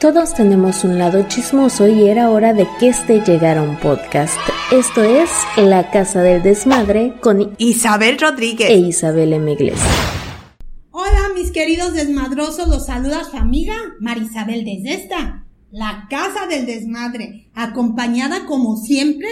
Todos tenemos un lado chismoso y era hora de que este llegara un podcast. Esto es La Casa del Desmadre con Isabel Rodríguez e Isabel M. Hola mis queridos desmadrosos, los saluda su amiga Marisabel desde esta, La Casa del Desmadre, acompañada como siempre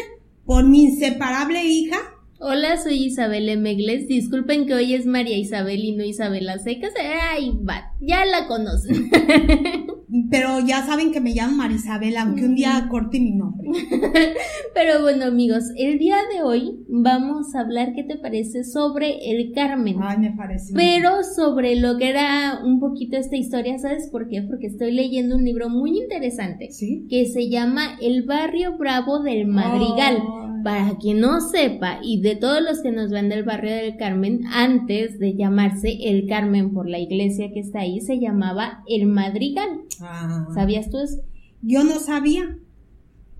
por mi inseparable hija. Hola, soy Isabel M. Disculpen que hoy es María Isabel y no Isabela Secas. Ay, va, ya la conocen. Pero ya saben que me llamo Marisabel, aunque un día corte mi nombre. Pero bueno, amigos, el día de hoy vamos a hablar, ¿qué te parece? Sobre el Carmen. Ay, me parece. Pero sobre lo que era un poquito esta historia, ¿sabes por qué? Porque estoy leyendo un libro muy interesante. ¿Sí? Que se llama El barrio bravo del Madrigal. Para quien no sepa, y de todos los que nos ven del barrio del Carmen, antes de llamarse el Carmen por la iglesia que está ahí, se llamaba el Madrigal. Ah. ¿Sabías tú eso? Yo no sabía.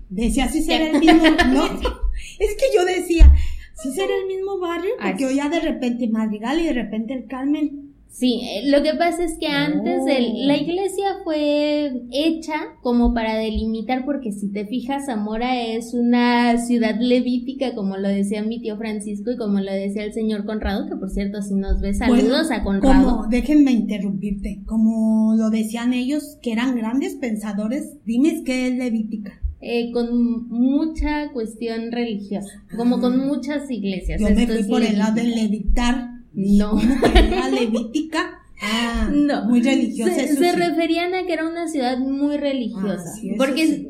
Decía si será el mismo. No, es que yo decía, si será el mismo barrio, porque oía de repente Madrigal y de repente el Carmen. Sí, eh, lo que pasa es que antes la oh. iglesia fue hecha como para delimitar, porque si te fijas, Zamora es una ciudad levítica, como lo decía mi tío Francisco y como lo decía el señor Conrado, que por cierto, si nos ves, saludos a Conrado. Como, déjenme interrumpirte, como lo decían ellos, que eran grandes pensadores, dime qué es levítica. Eh, con mucha cuestión religiosa, como con ah. muchas iglesias. Yo me fui por el lado de levitar no. Era levítica. Ah, no. Muy religiosa. Se, referían a que era una ciudad muy religiosa. Ah, porque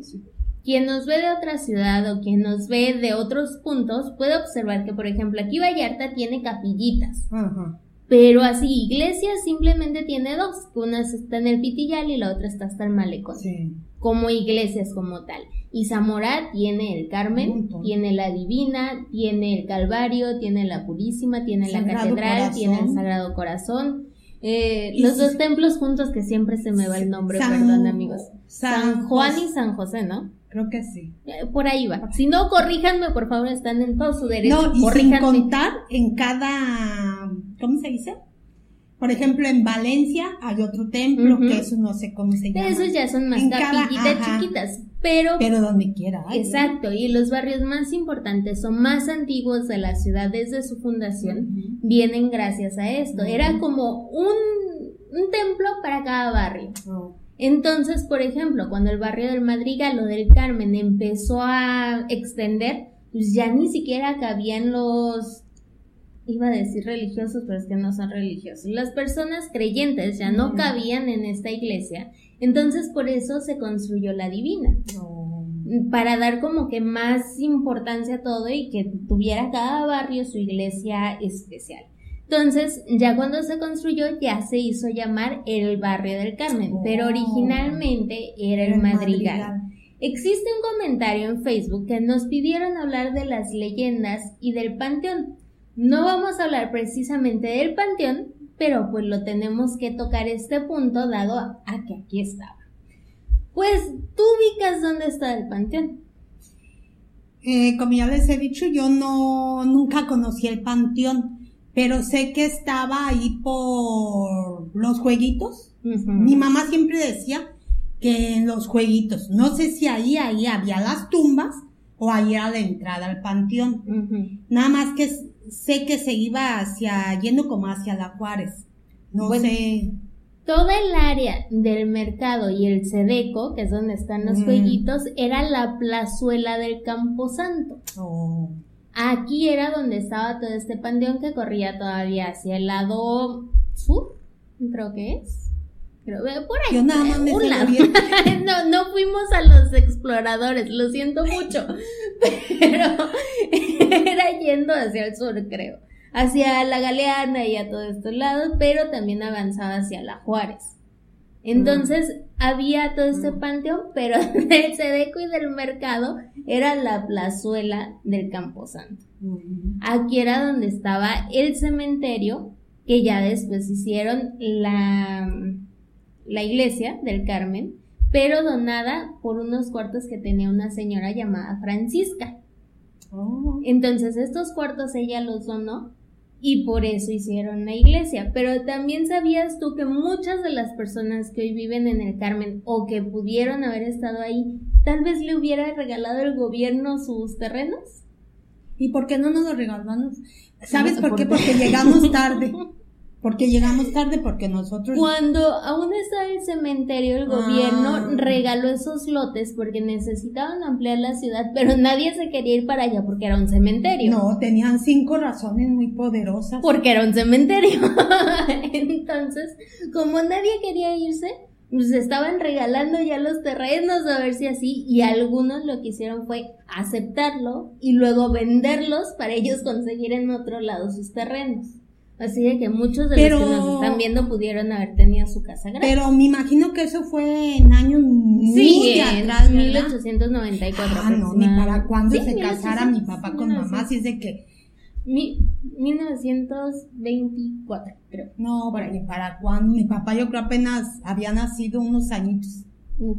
quien nos ve de otra ciudad o quien nos ve de otros puntos puede observar que, por ejemplo, aquí Vallarta tiene capillitas. Pero así, iglesias simplemente tiene dos. Una está en el Pitillal y la otra está hasta el Malecón. Sí. Como iglesias como tal. Y Zamora tiene el Carmen, tiene la Divina, tiene el Calvario, tiene la Purísima, tiene la Catedral, tiene el Sagrado Corazón. Eh, los dos templos juntos que siempre se me va el nombre, perdón amigos. San, Juan y San José, ¿no? Creo que sí. Eh, por ahí va. Si no, corríjanme, por favor, están en todo su derecho. No, y sin contar en cada, ¿cómo se dice? Por ejemplo, en Valencia hay otro templo, que eso no sé cómo se llama. Esos ya son más capillitas chiquitas, pero... Pero donde quiera. exacto, y los barrios más importantes o más antiguos de la ciudad desde su fundación vienen gracias a esto. Era como un, un, templo para cada barrio. Oh. Entonces, por ejemplo, cuando el barrio del Madrigal o del Carmen empezó a extender, pues ya ni siquiera cabían los iba a decir religiosos, pero es que no son religiosos. Las personas creyentes ya no cabían en esta iglesia, entonces por eso se construyó la divina. Para dar como que más importancia a todo y que tuviera cada barrio su iglesia especial. Entonces, ya cuando se construyó, ya se hizo llamar el barrio del Carmen, pero originalmente era el, madrigal. Existe un comentario en Facebook que nos pidieron hablar de las leyendas y del panteón. No vamos a hablar precisamente del panteón, pero pues lo tenemos que tocar este punto dado a, que aquí estaba. Pues tú ubicas dónde está el panteón. Eh, como ya les he dicho, yo no nunca conocí el panteón, pero sé que estaba ahí por los jueguitos. Mi mamá siempre decía que en los jueguitos, no sé si ahí, ahí había las tumbas o ahí era la entrada al panteón. Nada más que sé que se iba hacia, yendo como hacia la Juárez. No sé. Toda el área del mercado y el Sedeco, que es donde están los jueguitos, era la plazuela del Camposanto. Oh. Aquí era donde estaba todo este panteón que corría todavía hacia el lado sur, creo que es. Pero por ahí. Yo nada más me no, no fuimos a los exploradores, lo siento mucho. Pero era yendo hacia el sur, creo. Hacia la Galeana y a todos estos lados, pero también avanzaba hacia la Juárez. Entonces había todo este panteón, pero del Sedeco y del mercado era la plazuela del Camposanto. Aquí era donde estaba el cementerio, que ya después hicieron la, la iglesia del Carmen, pero donada por unos cuartos que tenía una señora llamada Francisca. Oh. Entonces estos cuartos ella los donó y por eso hicieron la iglesia. Pero también sabías tú que muchas de las personas que hoy viven en el Carmen o que pudieron haber estado ahí, tal vez le hubiera regalado el gobierno sus terrenos. ¿Y por qué no nos lo regalamos? ¿Sabes por qué? Porque llegamos tarde. Porque llegamos tarde, porque nosotros... Cuando aún estaba el cementerio, el gobierno ah. regaló esos lotes porque necesitaban ampliar la ciudad, pero nadie se quería ir para allá porque era un cementerio. No, tenían cinco razones muy poderosas. Porque era un cementerio. Entonces, como nadie quería irse, pues estaban regalando ya los terrenos a ver si así, y algunos lo que hicieron fue aceptarlo y luego venderlos para ellos conseguir en otro lado sus terrenos. Así de que muchos de los que nos están viendo pudieron haber tenido su casa grande. Pero me imagino que eso fue en años muy sí, atrás, 1894. Ah, no, ni para cuándo se casara mi papá con mamá, así es de que... Mi, 1924, creo. No, para, ni para cuándo. Mi papá yo creo apenas había nacido unos añitos.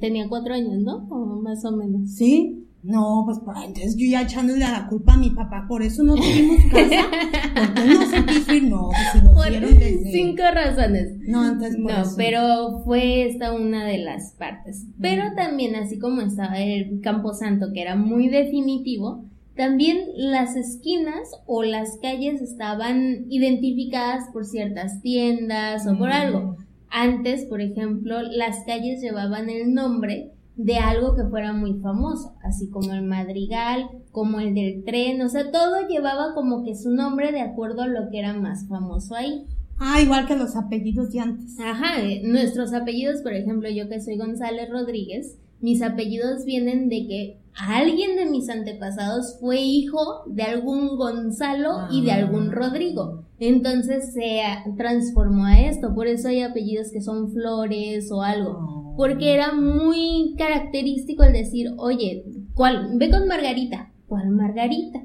Tenía cuatro años, ¿no? O más o menos. Sí. No, pues, entonces yo ya echándole la culpa a mi papá, por eso no tuvimos casa, porque no se quiso ir, no, pues si nos dieron desde... Cinco razones. No, antes No, pero fue esta una de las partes. Pero también, así como estaba el Camposanto, que era muy definitivo, también las esquinas o las calles estaban identificadas por ciertas tiendas o por algo. Antes, por ejemplo, las calles llevaban el nombre de algo que fuera muy famoso, así como el madrigal, como el del tren, o sea, todo llevaba como que su nombre de acuerdo a lo que era más famoso ahí. Ah, igual que los apellidos de antes. Ajá, eh, nuestros apellidos, por ejemplo, yo que soy González Rodríguez, mis apellidos vienen de que alguien de mis antepasados fue hijo de algún Gonzalo y de algún ah. Rodrigo. Entonces se transformó a esto, por eso hay apellidos que son Flores o algo. Porque era muy característico el decir, oye, ¿cuál? Ve con Margarita. ¿Cuál Margarita?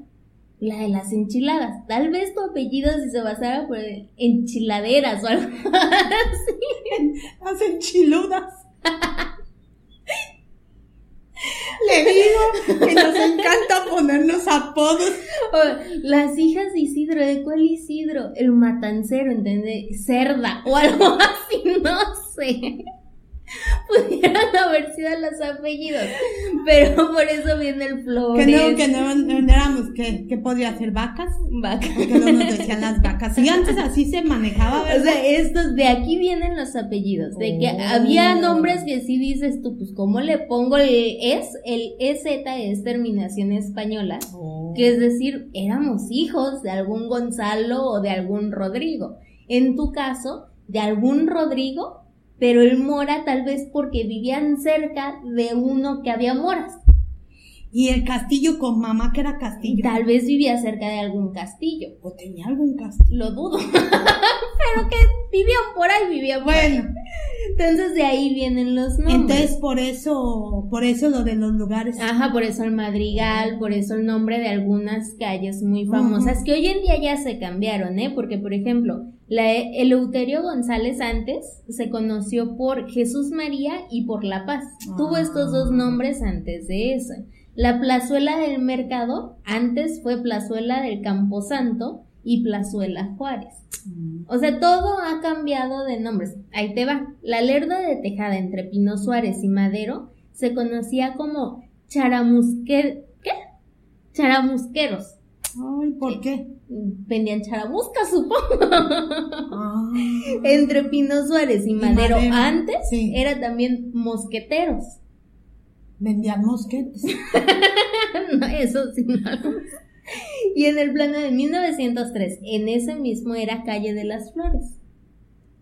La de las enchiladas. Tal vez tu apellido si se basara por enchiladeras o algo así. Las enchiludas. Le digo que nos encanta ponernos apodos. las hijas de Isidro, ¿de cuál Isidro? El matancero, ¿entendés? Cerda o algo así, no sé. Pudieran haber sido los apellidos, pero por eso viene el Flores. Que no, que no, éramos, que, podría ser vacas. Vacas. Porque no nos decían las vacas. Y antes así se manejaba, ¿verdad? O sea, estos, de aquí vienen los apellidos, de que oh. había nombres que sí dices tú, pues ¿cómo le pongo el es? El EZ es terminación española, oh. que es decir, éramos hijos de algún Gonzalo o de algún Rodrigo. En tu caso, de algún Rodrigo pero el mora tal vez porque vivían cerca de uno que había moras. Y el castillo con mamá que era castillo. Tal vez vivía cerca de algún castillo. O tenía algún castillo. Lo dudo. Pero que vivían por ahí, vivían por bueno. Entonces de ahí vienen los nombres. Entonces por eso, por eso lo de los lugares. Ajá, por eso el Madrigal, por eso el nombre de algunas calles muy famosas que hoy en día ya se cambiaron, ¿eh? Porque por ejemplo, la Eleuterio González antes se conoció por Jesús María y por La Paz. Tuvo estos dos ah. nombres antes de eso. La plazuela del mercado antes fue plazuela del Camposanto y plazuela Juárez. Mm. O sea, todo ha cambiado de nombres. Ahí te va. La lerda de Tejada entre Pino Suárez y Madero se conocía como charamusque... ¿Qué? Charamusqueros. Ay, ¿por qué? Vendían charamuscas, supongo. Ah. Entre Pino Suárez y Madero, antes era también mosqueteros vendían mosquetes. no, eso sí, no. Y en el plano de 1903, en ese mismo era Calle de las Flores.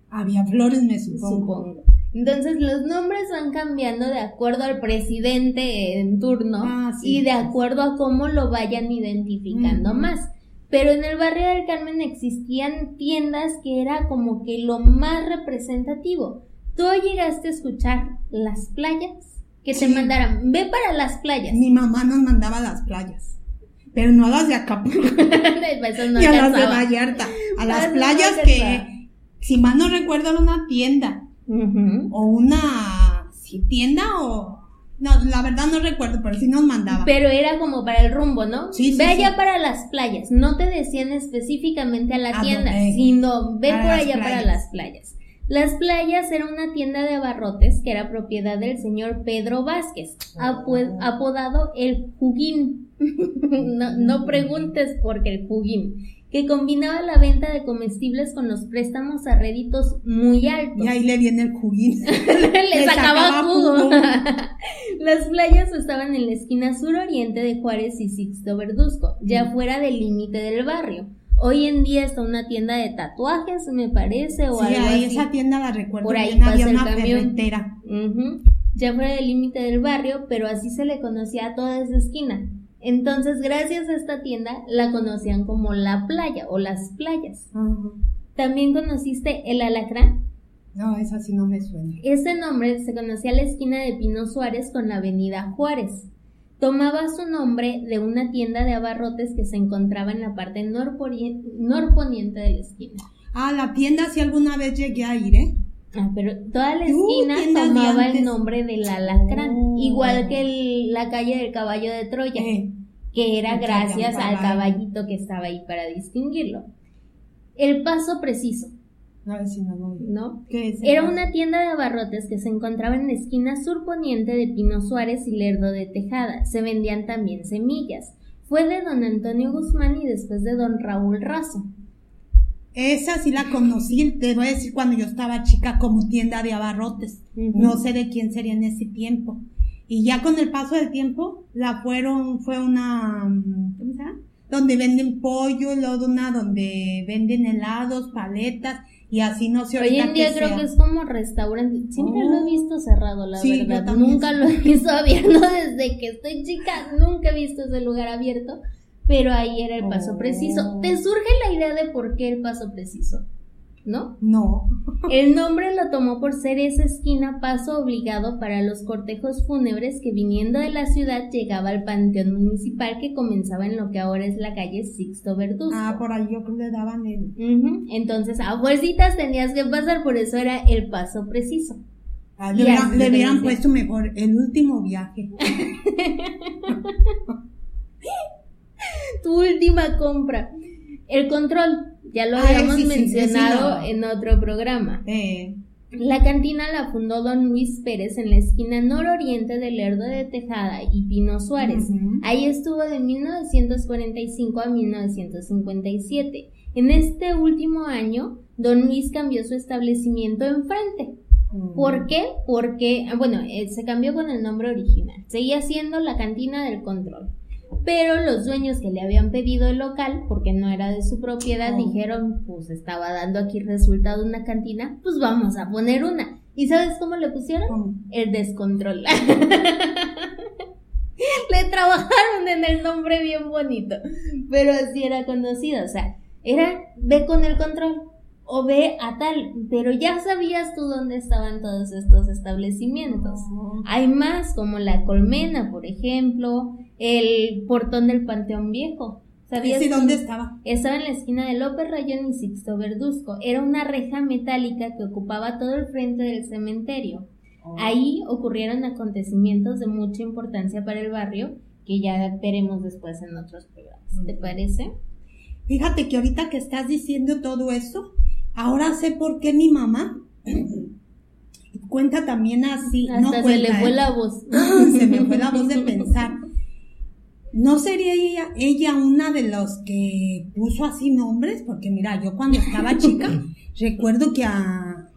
Había flores, me supongo. Entonces los nombres van cambiando de acuerdo al presidente en turno ah, y de acuerdo a cómo lo vayan identificando más. Pero en el barrio del Carmen existían tiendas que era como que lo más representativo. Tú llegaste a escuchar las playas que se mandaran, ve para las playas. Mi mamá nos mandaba a las playas. Pero no a las de Acapulco. ni a las de Vallarta. A las playas que, si mal no recuerdo, era una tienda. O una, si tienda o, No, la verdad no recuerdo, pero sí nos mandaba. Pero era como para el rumbo, ¿no? Sí, sí, Ve sí. allá para las playas. No te decían específicamente a la ¿A tienda, dónde? sino ve Para por allá para las playas. Las playas era una tienda de abarrotes que era propiedad del señor Pedro Vázquez, Oh. apodado el Juguín. no, no preguntes por qué el Juguín, que combinaba la venta de comestibles con los préstamos a réditos muy altos. Y ahí le viene el juguín. Le sacaba jugo. Las playas estaban en la esquina suroriente de Juárez y Sixto Verduzco, ya Mm. fuera del límite del barrio. Hoy en día está una tienda de tatuajes, me parece, o Sí, algo ahí así. esa tienda la recuerdo. Por ahí bien, había pasa el una camión. Ujú. Ya fuera del límite del barrio, pero así se le conocía a toda esa esquina. Entonces, gracias a esta tienda, la conocían como la playa o las playas. También conociste el alacrán. No, esa sí no me suena. Este nombre se conocía a la esquina de Pino Suárez con la avenida Juárez. Tomaba su nombre de una tienda de abarrotes que se encontraba en la parte norponiente de la esquina. Ah, la tienda sí alguna vez llegué a ir, ¿eh? Ah, pero toda la esquina tomaba el nombre del alacrán, Oh. igual que el- la calle del caballo de Troya, Eh, que era Mucha gracias al caballo. caballito que estaba ahí para distinguirlo. El paso preciso, no. Era una tienda de abarrotes que se encontraba en la esquina surponiente de Pino Suárez y Lerdo de Tejada. Se vendían también semillas. Fue de don Antonio Guzmán y después de don Raúl Razo. Esa sí la conocí, te voy a decir cuando yo estaba chica como tienda de abarrotes. No sé de quién sería en ese tiempo. Y ya con el paso del tiempo, la fueron, fue una, ¿cómo se llama? Donde venden pollo, luego una donde venden helados, paletas, y así no sé Hoy en día creo sea. que es como restaurante. Siempre lo he Oh. visto cerrado, la Sí, verdad. Nunca lo he visto abierto desde que estoy chica. Nunca he visto ese lugar abierto. Pero ahí era el paso Oh. preciso. ¿Te surge la idea de por qué el paso preciso? ¿No? No. El nombre lo tomó por ser esa esquina paso obligado para los cortejos fúnebres que viniendo de la ciudad llegaba al panteón municipal que comenzaba en lo que ahora es la calle Sixto Verduzco. Ah, por ahí yo creo que le daban el... Entonces a fuercitas tenías que pasar, por eso era el paso preciso. Ah, le hubieran, le puesto mejor el último viaje. Tu última compra. El control, ya lo habíamos sí, sí, mencionado en otro programa. Eh, La cantina la fundó don Luis Pérez en la esquina nororiente del Lerdo de Tejada y Pino Suárez. Ahí estuvo de 1945 a 1957. En este último año, don Luis cambió su establecimiento enfrente. ¿Por qué? Porque, ah, bueno, eh, se cambió con el nombre original. Seguía siendo la cantina del control. Pero los dueños que le habían pedido el local, porque no era de su propiedad, Oh. dijeron, pues estaba dando aquí resultado una cantina, pues vamos a poner una. ¿Y sabes cómo le pusieron? El descontrol. Le trabajaron en el nombre bien bonito, pero así era conocido, o sea, era ve con el control o ve a tal, pero ya sabías tú dónde estaban todos estos establecimientos. Oh. Hay más, como la colmena, por ejemplo, el portón del Panteón Viejo. ¿Sabías dónde estaba? Estaba en la esquina de López Rayón y Sixto Verduzco. Era una reja metálica que ocupaba todo el frente del cementerio. Ahí ocurrieron acontecimientos de mucha importancia para el barrio que ya veremos después en otros programas. ¿Te parece? Fíjate que ahorita que estás diciendo todo eso, ahora sé por qué mi mamá cuenta también así. Hasta no se cuenta, le fue ¿eh? la voz. se me fue la voz de pensar. ¿No sería ella, ella una de los que puso así nombres? Porque mira, yo cuando estaba chica, recuerdo que a...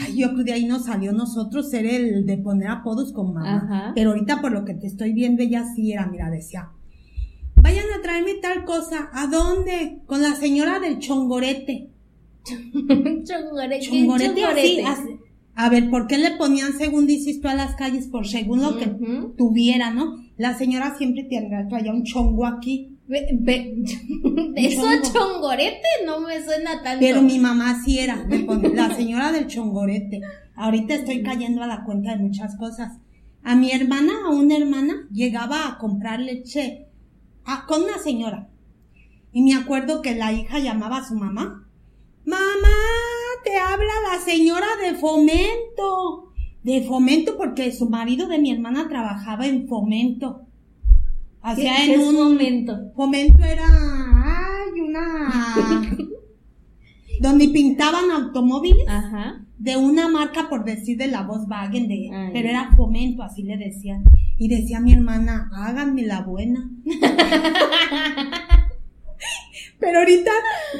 Ay, yo creo de ahí nos salió nosotros ser el de poner apodos con mamá. Ajá. Pero ahorita por lo que te estoy viendo, ella sí era, mira, decía, vayan a traerme tal cosa. ¿A dónde? Con la señora del chongorete. Chongore- ¿qué Chongorete chongorete? así. A ver, ¿por qué le ponían según dices tú a las calles? Por según lo que tuviera, ¿no? La señora siempre tendrá traía un chongo aquí. Ve- ve- Eso chongo. chongorete no me suena tanto. Pero mi mamá sí era, la señora del chongorete. Ahorita estoy cayendo a la cuenta de muchas cosas. A mi hermana, a una hermana, llegaba a comprar leche a- con una señora. Y me acuerdo que la hija llamaba a su mamá. Mamá, te habla la señora de fomento. De fomento, porque su marido de mi hermana trabajaba en fomento. Hacía ¿Qué, en un fomento? Fomento era, ay, una donde pintaban automóviles Ajá. de una marca, por decir, de la Volkswagen, de, pero era fomento, así le decían. Y decía mi hermana, háganme la buena. pero ahorita,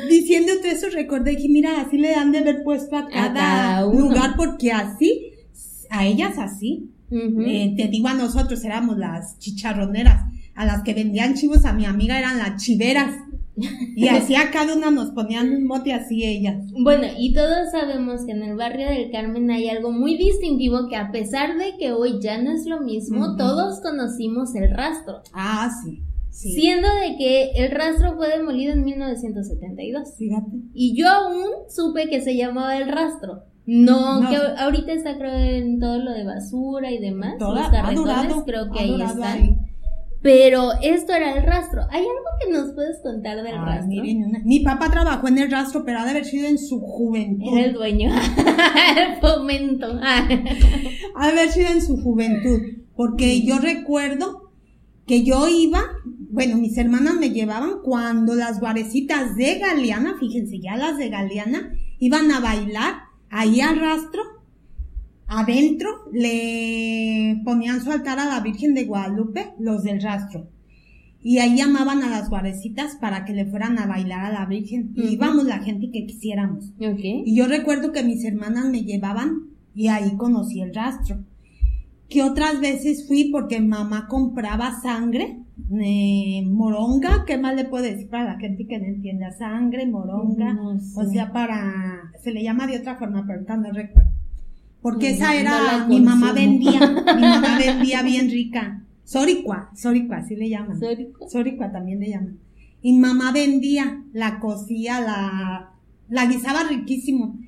diciéndote eso, recordé que, mira, así le dan de haber puesto a cada, lugar, porque así, a ellas así. Eh, te digo, a nosotros éramos las chicharroneras, a las que vendían chivos a mi amiga eran las chiveras. Y así a cada una nos ponían un mote así ellas. Bueno, y todos sabemos que en el barrio del Carmen hay algo muy distintivo que a pesar de que hoy ya no es lo mismo, todos conocimos el rastro. Ah, sí. Siendo de que el rastro fue demolido en 1972. Fíjate. Y yo aún supe que se llamaba el rastro. No, que ahorita está creo en todo lo de basura y demás. Los carretones creo que ahí están. Pero esto era el rastro. ¿Hay algo que nos puedes contar del rastro? mi papá trabajó en el rastro, pero ha de haber sido en su juventud. Era el dueño. el fomento. ha de haber sido en su juventud. Porque yo recuerdo que yo iba, bueno, mis hermanas me llevaban cuando las guarecitas de Galeana, fíjense, ya las de Galeana, iban a bailar ahí al rastro adentro le ponían su altar a la Virgen de Guadalupe, los del rastro. Y ahí llamaban a las guarecitas para que le fueran a bailar a la Virgen. Y íbamos la gente que quisiéramos. Y yo recuerdo que mis hermanas me llevaban y ahí conocí el rastro. Que otras veces fui porque mamá compraba sangre, eh, moronga, ¿qué más le puedo decir para la gente que no entienda? Sangre, moronga, o sea, para, se le llama de otra forma, pero no recuerdo porque esa era, mi mamá vendía, mi mamá vendía bien rica. Soricua, Soricua, así le llaman. Soricua. Soricua también le llaman. Y mamá vendía, la cocía, la, la guisaba riquísimo.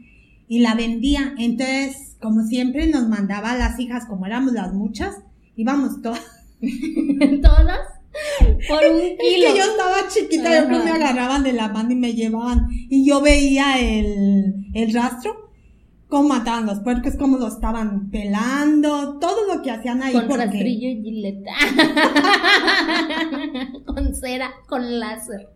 Y la vendía. Entonces, como siempre, nos mandaba a las hijas, como éramos las muchas, íbamos todas. ¿Todas? Por un kilo. Es que yo estaba chiquita, yo creo me agarraban de la mano y me llevaban. Y yo veía el, el rastro cómo mataban los puercos, cómo los estaban pelando, todo lo que hacían ahí. Con rastrillo y gileta. con cera, con láser.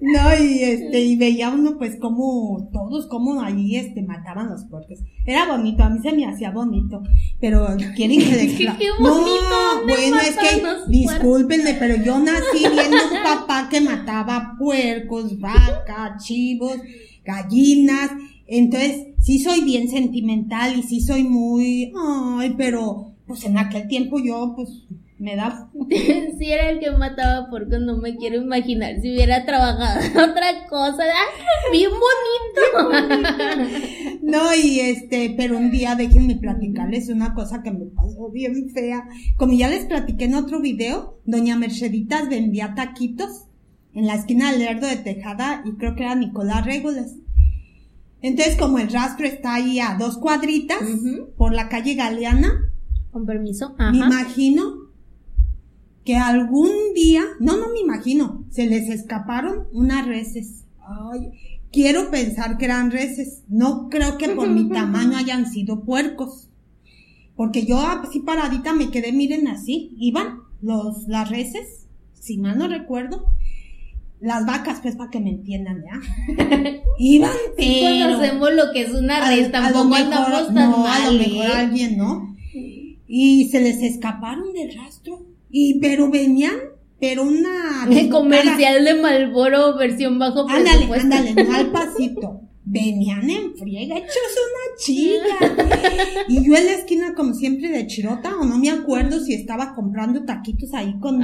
No, y este, y veía uno pues como todos como ahí este mataban los puercos. Era bonito, a mí se me hacía bonito, pero quieren que les Qué bonito, No, bueno, es que discúlpenme, pero yo nací viendo un papá que mataba puercos, vacas, chivos, gallinas, entonces sí soy bien sentimental y sí soy muy, ay, pero pues en aquel tiempo yo pues me da... si era el que mataba porque no me quiero imaginar si hubiera trabajado otra cosa. Bien bonito. no, y este, pero un día déjenme platicarles una cosa que me pasó bien fea. Como ya les platiqué en otro video, doña Merceditas vendía taquitos en la esquina del Lerdo de Tejada y creo que era Nicolás Régoles. Entonces, como el rastro está ahí a dos cuadritas por la calle Galeana. Con permiso. Me imagino que algún día, no, no me imagino, se les escaparon unas reses. Ay, quiero pensar que eran reses. No creo que por mi tamaño hayan sido puercos. Porque yo así paradita me quedé, miren así, iban los, las reses, si mal no recuerdo, las vacas, pues para que me entiendan, ¿ya? Iban, pero... Sí conocemos lo que es una red, tampoco andamos tan no, mal, a lo mejor ¿eh? alguien, ¿no? Y se les escaparon del rastro. Y, pero venían, pero una... El comercial de Malboro versión bajo Ándale, ándale, no al pasito. Venían en friega, hechos una chica. y yo en la esquina, como siempre, de Chirota, o no me acuerdo si estaba comprando taquitos ahí con,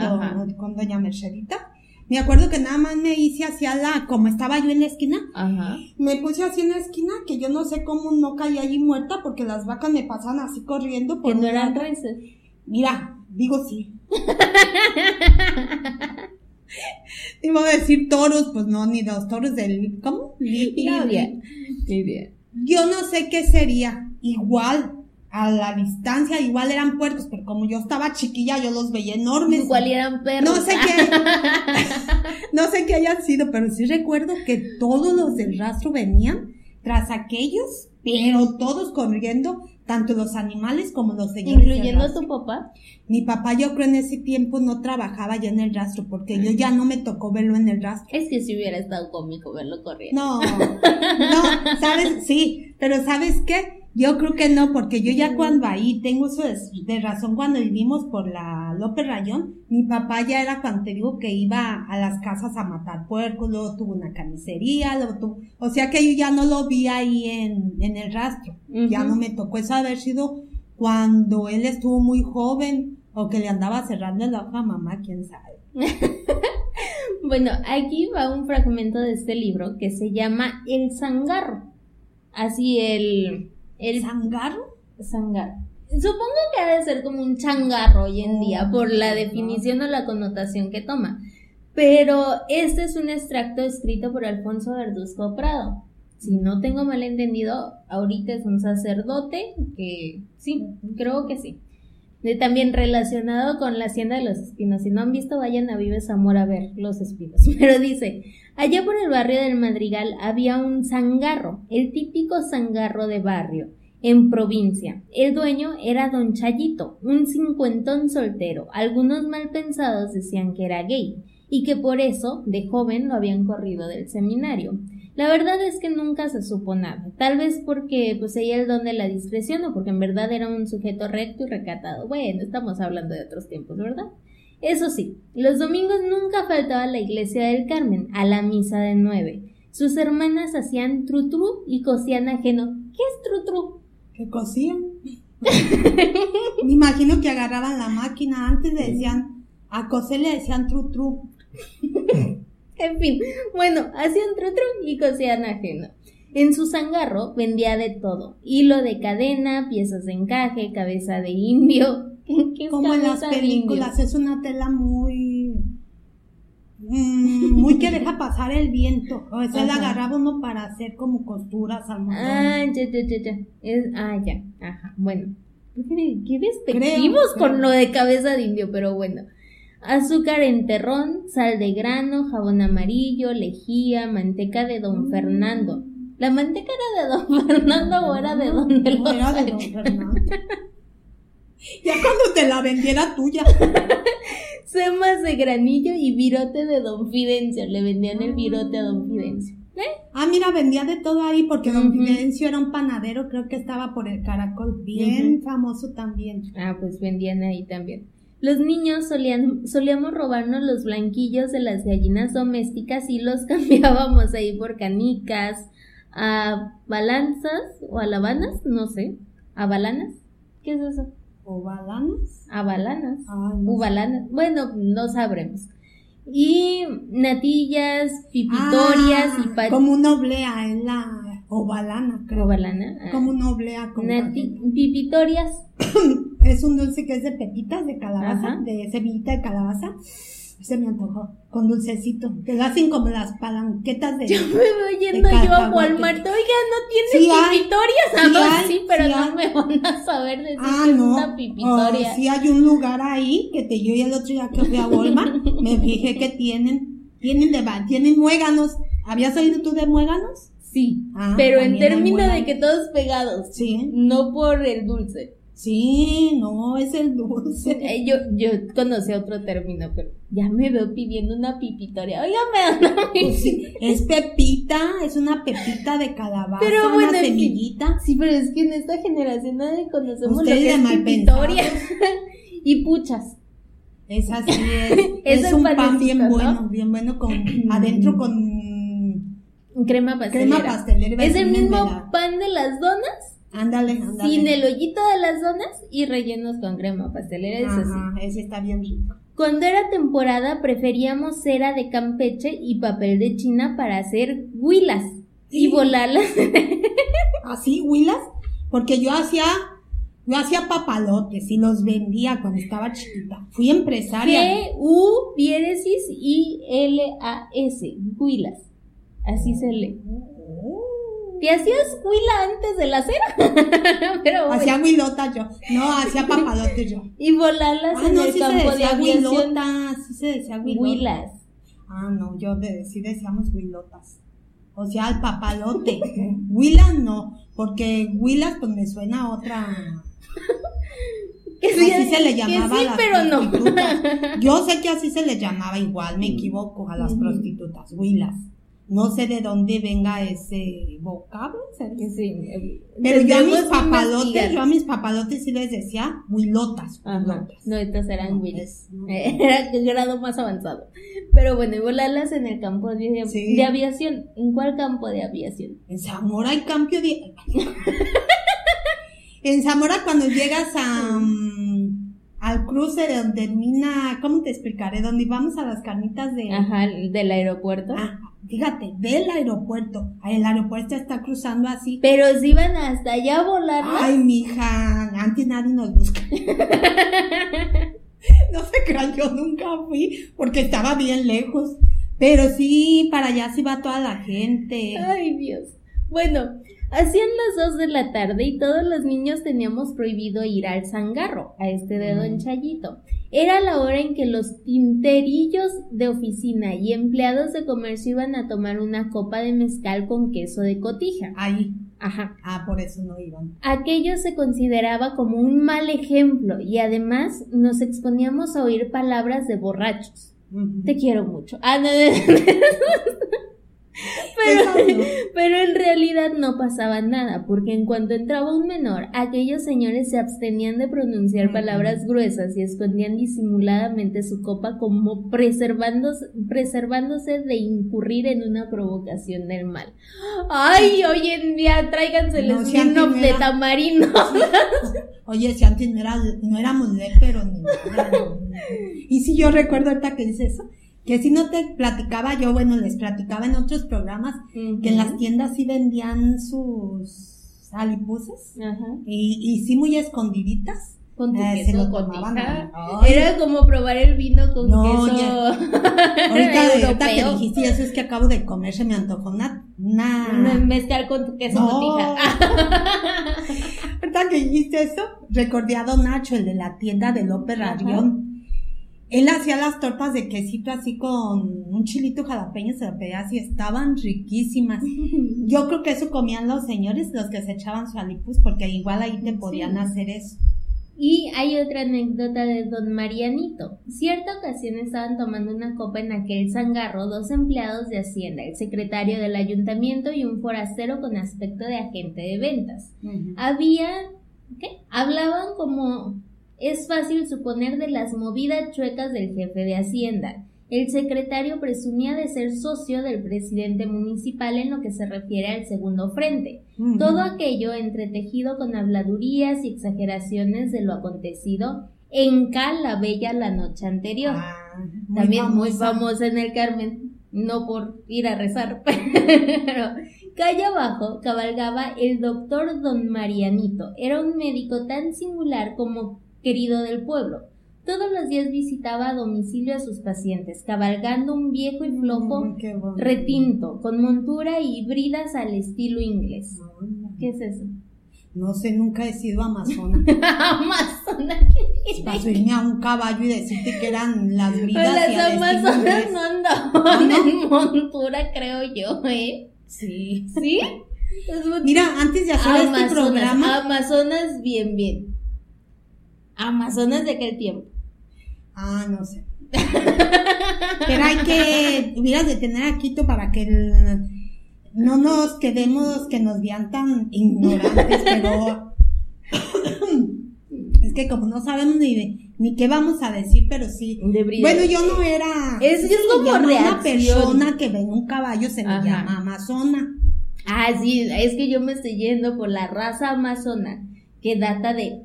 con doña Mercedita me acuerdo que nada más me hice hacia la, como estaba yo en la esquina, Ajá. me puse así en la esquina, que yo no sé cómo no caí allí muerta, porque las vacas me pasaban así corriendo. Por que no eran reses. Mira, digo sí. Iba a decir toros, pues no, ni dos toros del, ¿cómo? Lidia. Lidia. Yo no sé qué sería. Igual, a la distancia igual eran puercos, pero como yo estaba chiquilla, yo los veía enormes. Igual eran perros. No sé qué, no sé qué hayan sido, pero sí recuerdo que todos los del rastro venían tras aquellos pero todos corriendo, tanto los animales como los señores. ¿Incluyendo a tu papá? Mi papá yo creo en ese tiempo no trabajaba ya en el rastro, porque yo ya no me tocó verlo en el rastro. Es que si hubiera estado cómico verlo corriendo. No, no, ¿sabes? Sí, pero ¿sabes qué? Yo creo que no, porque yo ya cuando ahí tengo eso de, razón, cuando vivimos por la López Rayón, mi papá ya era cuando te digo que iba a las casas a matar puercos, luego tuvo una carnicería, luego tuvo, o sea que yo ya no lo vi ahí en, en el rastro, ya no me tocó eso haber sido cuando él estuvo muy joven o que le andaba cerrando la hoja a mamá, quién sabe. bueno, aquí va un fragmento de este libro que se llama El Zangarro. Así el ¿El zangarro? Zangarro. Supongo que ha de ser como un changarro hoy en día por la definición o la connotación que toma. Pero este es un extracto escrito por Alfonso Verduzco Prado. Si no tengo mal entendido, ahorita es un sacerdote que sí, creo que sí. También relacionado con la hacienda de los espinos. Si no han visto, vayan a Vive Zamora a ver los espinos. Pero dice, allá por el barrio del Madrigal había un zangarro, el típico zangarro de barrio, en provincia. El dueño era don Chayito, un cincuentón soltero. Algunos mal pensados decían que era gay y que por eso, de joven, lo habían corrido del seminario. La verdad es que nunca se supo nada, tal vez porque poseía el don de la discreción o porque en verdad era un sujeto recto y recatado. Bueno, estamos hablando de otros tiempos, ¿verdad? Eso sí, los domingos nunca faltaba la iglesia del Carmen, a la misa de nueve. Sus hermanas hacían trutru y cosían ajeno. ¿Qué es trutru? ¿Qué cosían? Me imagino que agarraban la máquina. Antes le decían, a coser le decían trutru. En fin, bueno, hacían trutru y cosían ajeno. En su zangarro vendía de todo, hilo de cadena, piezas de encaje, cabeza de indio. Como en las películas, es una tela muy... Mm, muy que deja pasar el viento. O sea, la agarraba uno para hacer como costuras al Ah, ya, ya, ya, ya. ah, ya. Ajá, bueno. Qué despectivos con lo de cabeza de indio, pero bueno azúcar en terrón, sal de grano, jabón amarillo, lejía, manteca de don Fernando. ¿La manteca era de don Fernando o era de don de no, era de don Fernando. ya cuando te la vendiera tuya. Semas de granillo y virote de don Fidencio. Le vendían el virote a don Fidencio. ¿Eh? Ah, mira, vendía de todo ahí porque Don Fidencio era un panadero, creo que estaba por el caracol, bien famoso también. Ah, pues vendían ahí también. Los niños solían, solíamos robarnos los blanquillos de las gallinas domésticas y los cambiábamos ahí por canicas, a balanzas o alabanas, no sé, a balanas. ¿Qué es eso? ¿O balanas? A balanas. balanas. Bueno, no sabremos. Y natillas, pipitorias y ah, Como una oblea en la ovalana, creo. Ovalana. Ah. Como una oblea. Como pipitorias. es un dulce que es de pepitas de calabaza, de semillita de calabaza. Se me antojó, con dulcecito. Te hacen como las palanquetas de. Yo me voy yendo yo a Walmart. Oiga, no tiene pipitorias. Sí, ah, sí, pero no me van a saber decir ah, que no. es una pipitoria. sí, hay un lugar ahí que te yo y el otro día que fui a Walmart me fijé que tienen, tienen de tienen muéganos. ¿Habías oído tú de muéganos? Sí, ah, pero en términos de que todos pegados. Sí. No por el dulce. Sí, no, es el dulce. Yo, yo conocí otro término, pero ya me veo pidiendo una pipitoria. Oiga, me dan pues Es pepita, es una pepita de calabaza, pero bueno, una semillita. Sí, pero es que en esta generación nadie conocemos lo que es pipitoria. y puchas. Es así, es, es, un pan bien bueno, bien bueno con adentro con crema pastelera. Crema pastelera. Es el mismo pan de las donas Ándale, ándale. Sin el hoyito de las donas y rellenos con crema pastelera, eso Ajá, ese está bien rico. Cuando era temporada preferíamos cera de Campeche y papel de China para hacer huilas y volarlas. ¿Así, huilas? Porque yo hacía yo hacía papalotes y los vendía cuando estaba chiquita. Fui empresaria. G-U, diéresis, I-L-A-S, huilas. Así se lee. ¿Te hacías huila antes de la cera? Pero Hacía huilota yo. No, hacía papalotes yo. Y volarlas ah, en el campo de aviación. sí se decía huilotas. Ah, no, yo de, sí decíamos huilotas. o sea, al papalote. Huilas no, porque Huilas pues me suena a otra... Que así sí, se le que llamaba sí, a las pero no. prostitutas. Yo sé que así se le llamaba igual, me equivoco, a las prostitutas, Huilas. No sé de dónde venga ese vocablo. eh, Pero yo a mis investigar. yo a mis papalotes sí les decía huilotas. No, estos eran No, Willis. es- no. Era el grado más avanzado. Pero bueno, y volarlas en el campo de, Sí. de aviación. ¿En cuál campo de aviación? En Zamora hay cambio de... en Zamora cuando llegas a, al cruce de donde termina, ¿cómo te explicaré? Donde vamos a las carnitas de... Ajá, el del aeropuerto. Ah, fíjate, del aeropuerto. El aeropuerto está cruzando así. Pero si iban hasta allá a volarlas. Ay, mija, antes nadie nos busca. No se crean, yo nunca fui porque estaba bien lejos. Pero sí, para allá sí va toda la gente. Ay, Dios. Bueno, hacían las dos de la tarde y todos los niños teníamos prohibido ir al zangarro, a este de Don Mm. Chayito. Era la hora en que los tinterillos de oficina y empleados de comercio iban a tomar una copa de mezcal con queso de cotija. Ahí. Ajá. Ah, por eso no iban. Aquello se consideraba como un mal ejemplo y además nos exponíamos a oír palabras de borrachos. Te quiero mucho. Ah, no, no, no. Pero, pero en realidad no pasaba nada, porque en cuanto entraba un menor, aquellos señores se abstenían de pronunciar palabras gruesas y escondían disimuladamente su copa como preservándose, preservándose de incurrir en una provocación del mal. Ay, hoy en día tráiganse el No, si de tamarindo. Oye, si antes no, era, no éramos léperos ni nada. Y si yo recuerdo ahorita que dice eso, que si no te platicaba yo, bueno, les platicaba en otros programas, que en las tiendas sí vendían sus alipuses Ajá. y, y sí muy escondiditas. Con tu Eh, se queso lo con tomaban. Era como probar el vino con No, queso ya. Ahorita, ahorita que dijiste eso es que acabo de comer, se me antojó una... una... Me- Mezclar con tu queso No. cotija. Ahorita que dijiste eso, recordé a Don Nacho, el de la tienda de López. Rarión. Él hacía las tortas de quesito así con un chilito jalapeño, se lo pedía así, estaban riquísimas. Yo creo que eso comían los señores, los que se echaban su alipus, porque igual ahí te podían Sí. hacer eso. Y hay otra anécdota de don Marianito. Cierta ocasión estaban tomando una copa en aquel zangarro dos empleados de Hacienda, el secretario del ayuntamiento y un forastero con aspecto de agente de ventas. Había, ¿qué? Hablaban como es fácil suponer de las movidas chuecas del jefe de Hacienda. El secretario presumía de ser socio del presidente municipal en lo que se refiere al segundo frente. Todo aquello entretejido con habladurías y exageraciones de lo acontecido en Cal la Bella la noche anterior. Ah, muy También muy famosa. famosa en el Carmen, no por ir a rezar, pero calle abajo cabalgaba el doctor don Marianito. Era un médico tan singular como querido del pueblo. Todos los días visitaba a domicilio a sus pacientes, cabalgando un viejo y flojo Mm, retinto, con montura y bridas al estilo inglés. ¿Qué es eso? No sé, nunca he sido amazona. Amazona, ¿qué Para tiene? subirme a un caballo y decirte que eran las Pues bridas y las amazonas no andaban ¿No? en montura, creo yo, ¿eh? Sí. ¿Sí? Mira, antes de hacer este Amazonas, programa, Amazonas, bien, bien. Amazonas de aquel tiempo. ah, no sé. Pero hay que, hubieras de tener a Quito para que el- no nos quedemos, que nos vean tan ignorantes, pero es que como no sabemos ni de, ni qué vamos a decir, pero sí. Bueno, yo no era. Es- ¿sí es como Una persona que ve un caballo se Ajá. llama amazona. Ah, sí, es que yo me estoy yendo por la raza amazona, que data de.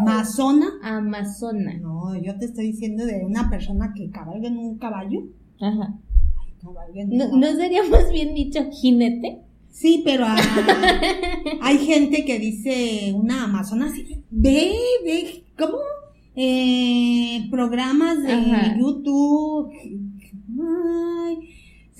Amazona. Amazona. No, yo te estoy diciendo de una persona que cabalga en un caballo. Ajá. Cabalga en un ¿No, caballo. ¿No sería más bien dicho jinete? Sí, pero ah, hay gente que dice una amazona así. Ve, ve, ¿cómo? Eh, programas de Ajá. YouTube. Ay,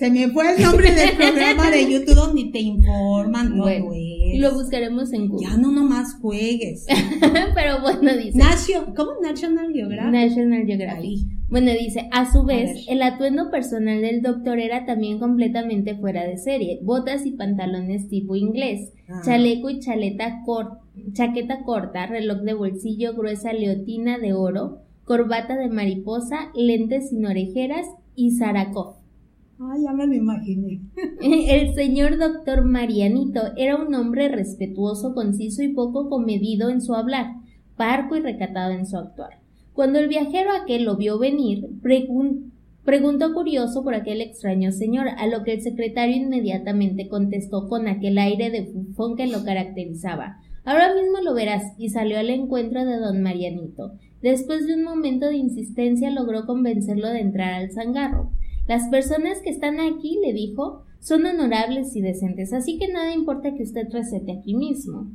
Se me fue el nombre del programa de YouTube donde te informan todo Bueno, eso. Lo buscaremos en Google. Ya no nomás juegues. Pero bueno, dice. Nacio, ¿Cómo? National Geographic. National Geographic. Bueno, dice, a su vez, el atuendo personal del doctor era también completamente fuera de serie. Botas y pantalones tipo inglés, Ah. chaleco y chaleta cor- chaqueta corta, reloj de bolsillo, gruesa leotina de oro, corbata de mariposa, lentes sin orejeras y zaracof. Ay, ya me lo imaginé. El señor doctor Marianito era un hombre respetuoso, conciso y poco comedido en su hablar, parco y recatado en su actuar. Cuando el viajero aquel lo vio venir, pregun- preguntó curioso por aquel extraño señor, a lo que el secretario inmediatamente contestó con aquel aire de bufón que lo caracterizaba. Ahora mismo lo verás, y salió al encuentro de don Marianito. Después de un momento de insistencia logró convencerlo de entrar al zangarro. Las personas que están aquí, le dijo, son honorables y decentes, así que nada importa que usted recete aquí mismo.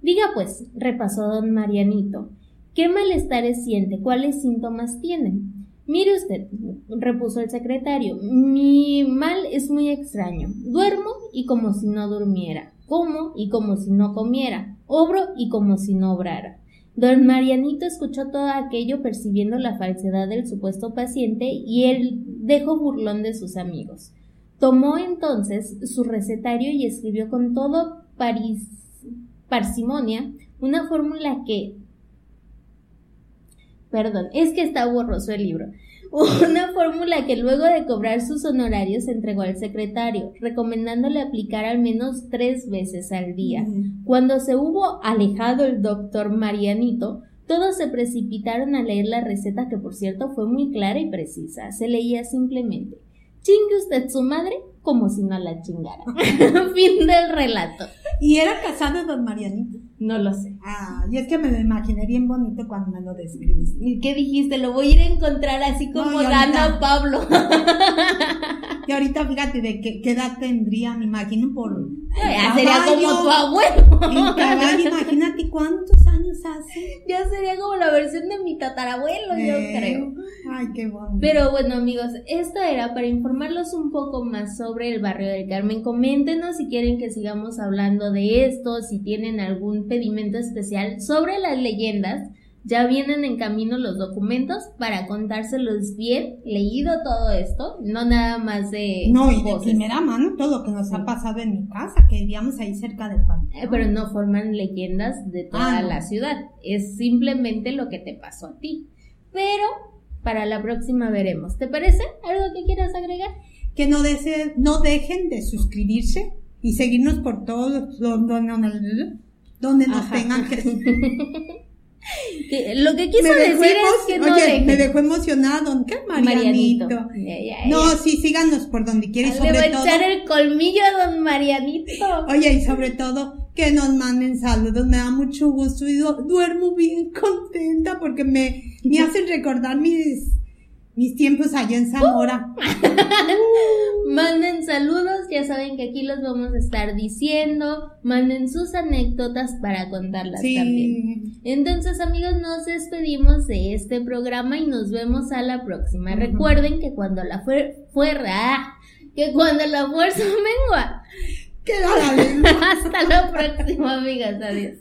Diga pues, repasó don Marianito, ¿qué malestares siente? ¿Cuáles síntomas tiene? Mire usted, repuso el secretario, mi mal es muy extraño. Duermo y como si no durmiera. Como y como si no comiera. Obro y como si no obrara. Don Marianito escuchó todo aquello percibiendo la falsedad del supuesto paciente y el dejo burlón de sus amigos. Tomó entonces su recetario y escribió con todo parsimonia una fórmula que... Perdón, es que está borroso el libro. Una fórmula que luego de cobrar sus honorarios entregó al secretario, recomendándole aplicar al menos tres veces al día. Cuando se hubo alejado el doctor Marianito, todos se precipitaron a leer la receta que por cierto fue muy clara y precisa. Se leía simplemente Chingue usted su madre como si no la chingara. fin del relato. ¿Y era casado don Marianito? No lo sé. Ah, y es que me lo imaginé bien bonito cuando me lo describiste. ¿Y qué dijiste? Lo voy a ir a encontrar así como No, Dana Pablo. Y ahorita fíjate de qué, qué edad tendría, me imagino por... Ya sería como tu abuelo. En caballo, imagínate cuántos años hace. Ya sería como la versión de mi tatarabuelo, yo Eh, creo. Ay, qué bonito. Pero bueno amigos, esto era para informarlos un poco más sobre el barrio del Carmen. Coméntenos si quieren que sigamos hablando de esto, si tienen algún pedimento especial sobre las leyendas. Ya vienen en camino los documentos para contárselos bien, leído todo esto, no nada más de No, y de primera mano todo lo que nos ha pasado en mi casa, que vivíamos ahí cerca del panteón. Eh, Pero no forman leyendas de toda Ah, no. la ciudad, es simplemente lo que te pasó a ti. Pero para la próxima veremos. ¿Te parece? ¿Algo que quieras agregar? Que no, dese- no dejen de suscribirse y seguirnos por todos los donde, donde nos Ajá. tengan que... Lo que quiso decir es que no Oye, dejen. me dejó emocionado. ¿Qué Marianito? No, sí, síganos por donde quiera y Le voy a todo. echar el colmillo a don Marianito. Oye, y sobre todo que nos manden saludos, me da mucho gusto y du- duermo bien contenta porque me, me hacen recordar mis, mis tiempos allá en Zamora. Manden saludos, ya saben que aquí los vamos a estar diciendo. Manden sus anécdotas para contarlas también. Entonces, amigos, nos despedimos de este programa y nos vemos a la próxima. Recuerden que cuando la fuer- fuerza, que cuando la fuerza mengua. Queda la lengua. Hasta la próxima, amigas. Adiós.